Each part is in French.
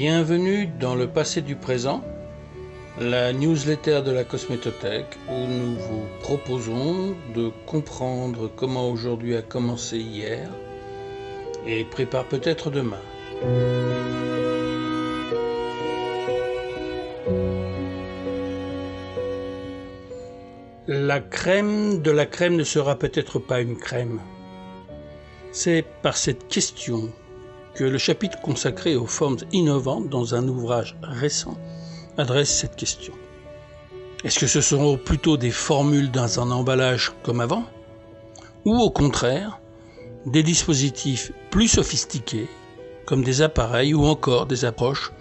Bienvenue dans le passé du présent, la newsletter de la Cosmétothèque où nous vous proposons de comprendre comment aujourd'hui a commencé hier et prépare peut-être demain. La crème de la crème ne sera peut-être pas une crème. C'est par cette question que le chapitre consacré aux formes innovantes dans un ouvrage récent adresse cette question. Est-ce que ce seront plutôt des formules dans un emballage comme avant Ou au contraire, des dispositifs plus sophistiqués comme des appareils ou encore des approches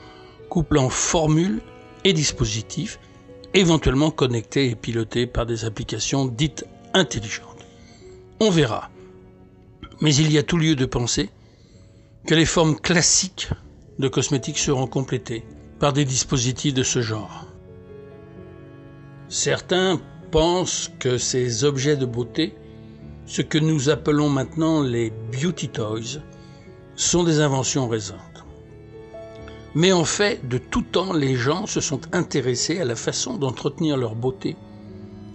couplant formules et dispositifs éventuellement connectés et pilotés par des applications dites intelligentes? On verra. Mais il y a tout lieu de penser que les formes classiques de cosmétiques seront complétées par des dispositifs de ce genre. Certains pensent que ces objets de beauté, ce que nous appelons maintenant les beauty toys, sont des inventions récentes. Mais en fait, de tout temps, les gens se sont intéressés à la façon d'entretenir leur beauté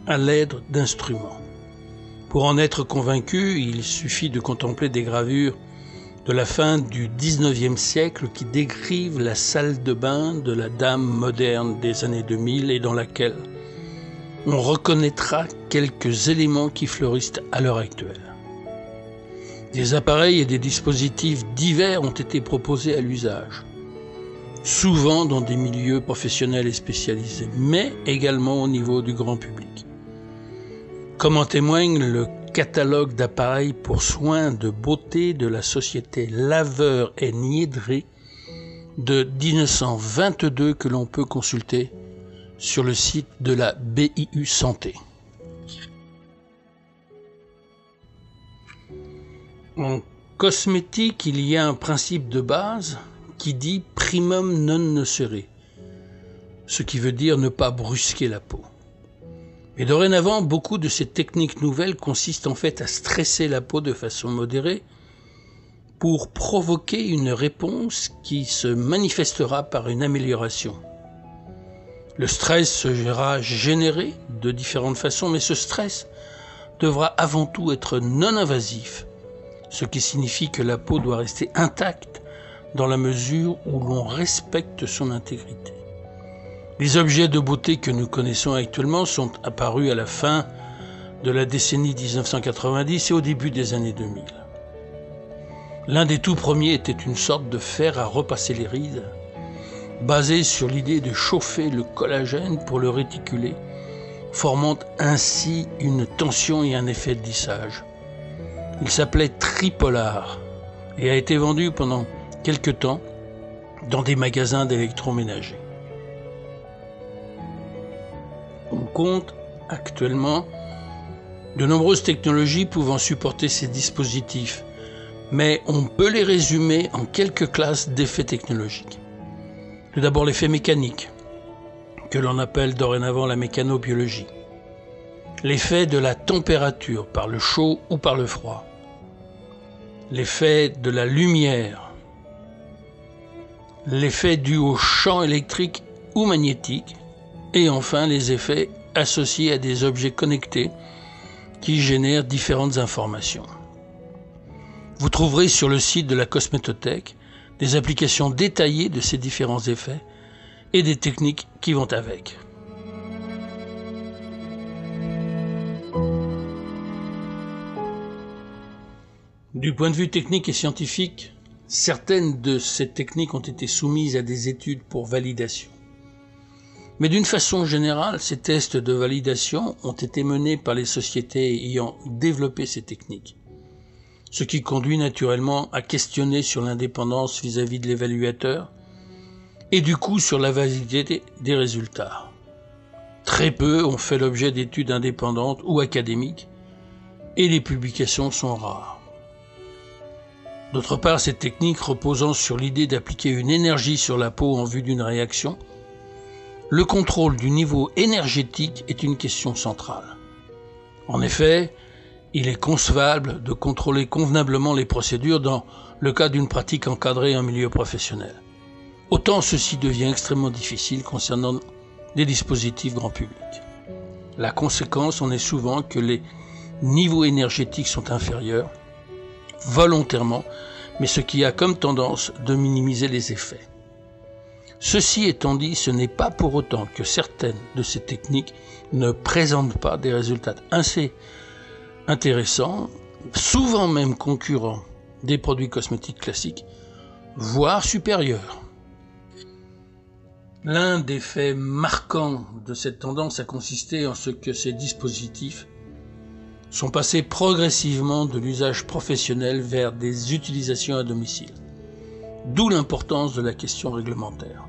à l'aide d'instruments. Pour en être convaincu, il suffit de contempler des gravures de la fin du XIXe siècle qui décrivent la salle de bain de la dame moderne des années 2000 et dans laquelle on reconnaîtra quelques éléments qui fleurissent à l'heure actuelle. Des appareils et des dispositifs divers ont été proposés à l'usage, souvent dans des milieux professionnels et spécialisés, mais également au niveau du grand public. Comme en témoigne le catalogue d'appareils pour soins de beauté de la société Laveur et Niédré de 1922 que l'on peut consulter sur le site de la BIU Santé. En cosmétique, il y a un principe de base qui dit primum non nocere, ce qui veut dire ne pas brusquer la peau. Mais dorénavant, beaucoup de ces techniques nouvelles consistent en fait à stresser la peau de façon modérée pour provoquer une réponse qui se manifestera par une amélioration. Le stress sera généré de différentes façons, mais ce stress devra avant tout être non invasif, ce qui signifie que la peau doit rester intacte dans la mesure où l'on respecte son intégrité. Les objets de beauté que nous connaissons actuellement sont apparus à la fin de la décennie 1990 et au début des années 2000. L'un des tout premiers était une sorte de fer à repasser les rides, basé sur l'idée de chauffer le collagène pour le réticuler, formant ainsi une tension et un effet de lissage. Il s'appelait Tripolar et a été vendu pendant quelque temps dans des magasins d'électroménager. Compte actuellement de nombreuses technologies pouvant supporter ces dispositifs, mais on peut les résumer en quelques classes d'effets technologiques. Tout d'abord l'effet mécanique, que l'on appelle dorénavant la mécanobiologie. L'effet de la température par le chaud ou par le froid. L'effet de la lumière. L'effet dû au champ électrique ou magnétique et enfin les effets associés à des objets connectés qui génèrent différentes informations. Vous trouverez sur le site de la Cosmétothèque des applications détaillées de ces différents effets et des techniques qui vont avec. Du point de vue technique et scientifique, certaines de ces techniques ont été soumises à des études pour validation. Mais d'une façon générale, ces tests de validation ont été menés par les sociétés ayant développé ces techniques, ce qui conduit naturellement à questionner sur l'indépendance vis-à-vis de l'évaluateur et du coup sur la validité des résultats. Très peu ont fait l'objet d'études indépendantes ou académiques et les publications sont rares. D'autre part, cette technique reposant sur l'idée d'appliquer une énergie sur la peau en vue d'une réaction le contrôle du niveau énergétique est une question centrale. En effet, il est concevable de contrôler convenablement les procédures dans le cas d'une pratique encadrée en milieu professionnel. autant ceci devient extrêmement difficile concernant des dispositifs grand public. La conséquence en est souvent que les niveaux énergétiques sont inférieurs, volontairement, mais ce qui a comme tendance de minimiser les effets. Ceci étant dit, ce n'est pas pour autant que certaines de ces techniques ne présentent pas des résultats assez intéressants, souvent même concurrents des produits cosmétiques classiques, voire supérieurs. L'un des faits marquants de cette tendance a consisté en ce que ces dispositifs sont passés progressivement de l'usage professionnel vers des utilisations à domicile. D'où l'importance de la question réglementaire.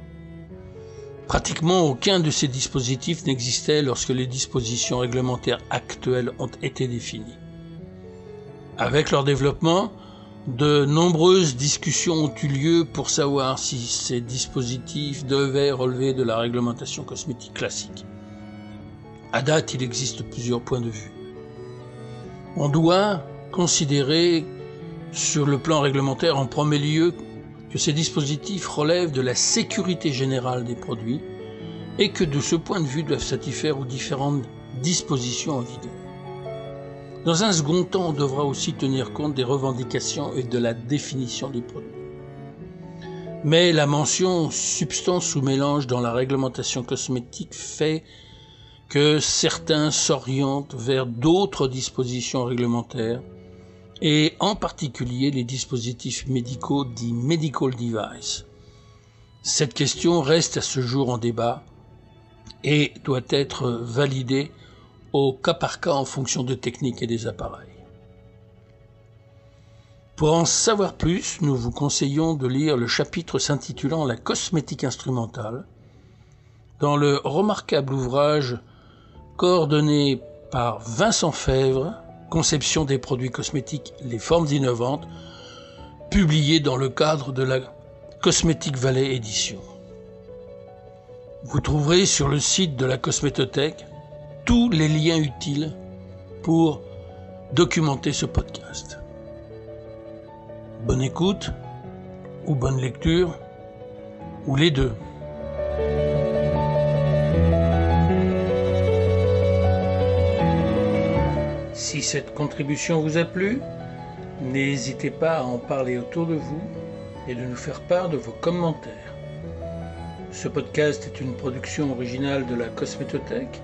Pratiquement aucun de ces dispositifs n'existait lorsque les dispositions réglementaires actuelles ont été définies. Avec leur développement, de nombreuses discussions ont eu lieu pour savoir si ces dispositifs devaient relever de la réglementation cosmétique classique. À date, il existe plusieurs points de vue. On doit considérer sur le plan réglementaire en premier lieu que ces dispositifs relèvent de la sécurité générale des produits et que de ce point de vue doivent satisfaire aux différentes dispositions en vigueur. Dans un second temps, on devra aussi tenir compte des revendications et de la définition des produits. Mais la mention substance ou mélange dans la réglementation cosmétique fait que certains s'orientent vers d'autres dispositions réglementaires et en particulier les dispositifs médicaux dits medical device. Cette question reste à ce jour en débat et doit être validée au cas par cas en fonction de techniques et des appareils. Pour en savoir plus, nous vous conseillons de lire le chapitre s'intitulant La cosmétique instrumentale dans le remarquable ouvrage coordonné par Vincent Fèvre, Conception des produits cosmétiques, les formes innovantes, publié dans le cadre de la Cosmétique Valley Édition. Vous trouverez sur le site de la Cosmétothèque tous les liens utiles pour documenter ce podcast. Bonne écoute ou bonne lecture ou les deux. Si cette contribution vous a plu, n'hésitez pas à en parler autour de vous et de nous faire part de vos commentaires. Ce podcast est une production originale de la Cosmétothèque.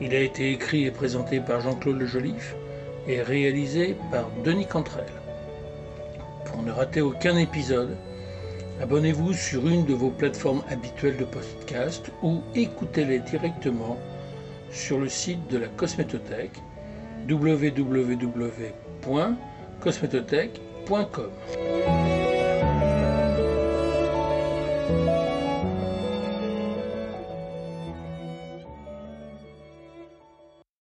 Il a été écrit et présenté par Jean-Claude Le Joliffe et réalisé par Denis Cantrel. Pour ne rater aucun épisode, abonnez-vous sur une de vos plateformes habituelles de podcast ou écoutez-les directement sur le site de la Cosmétothèque www.cosmétothèque.com.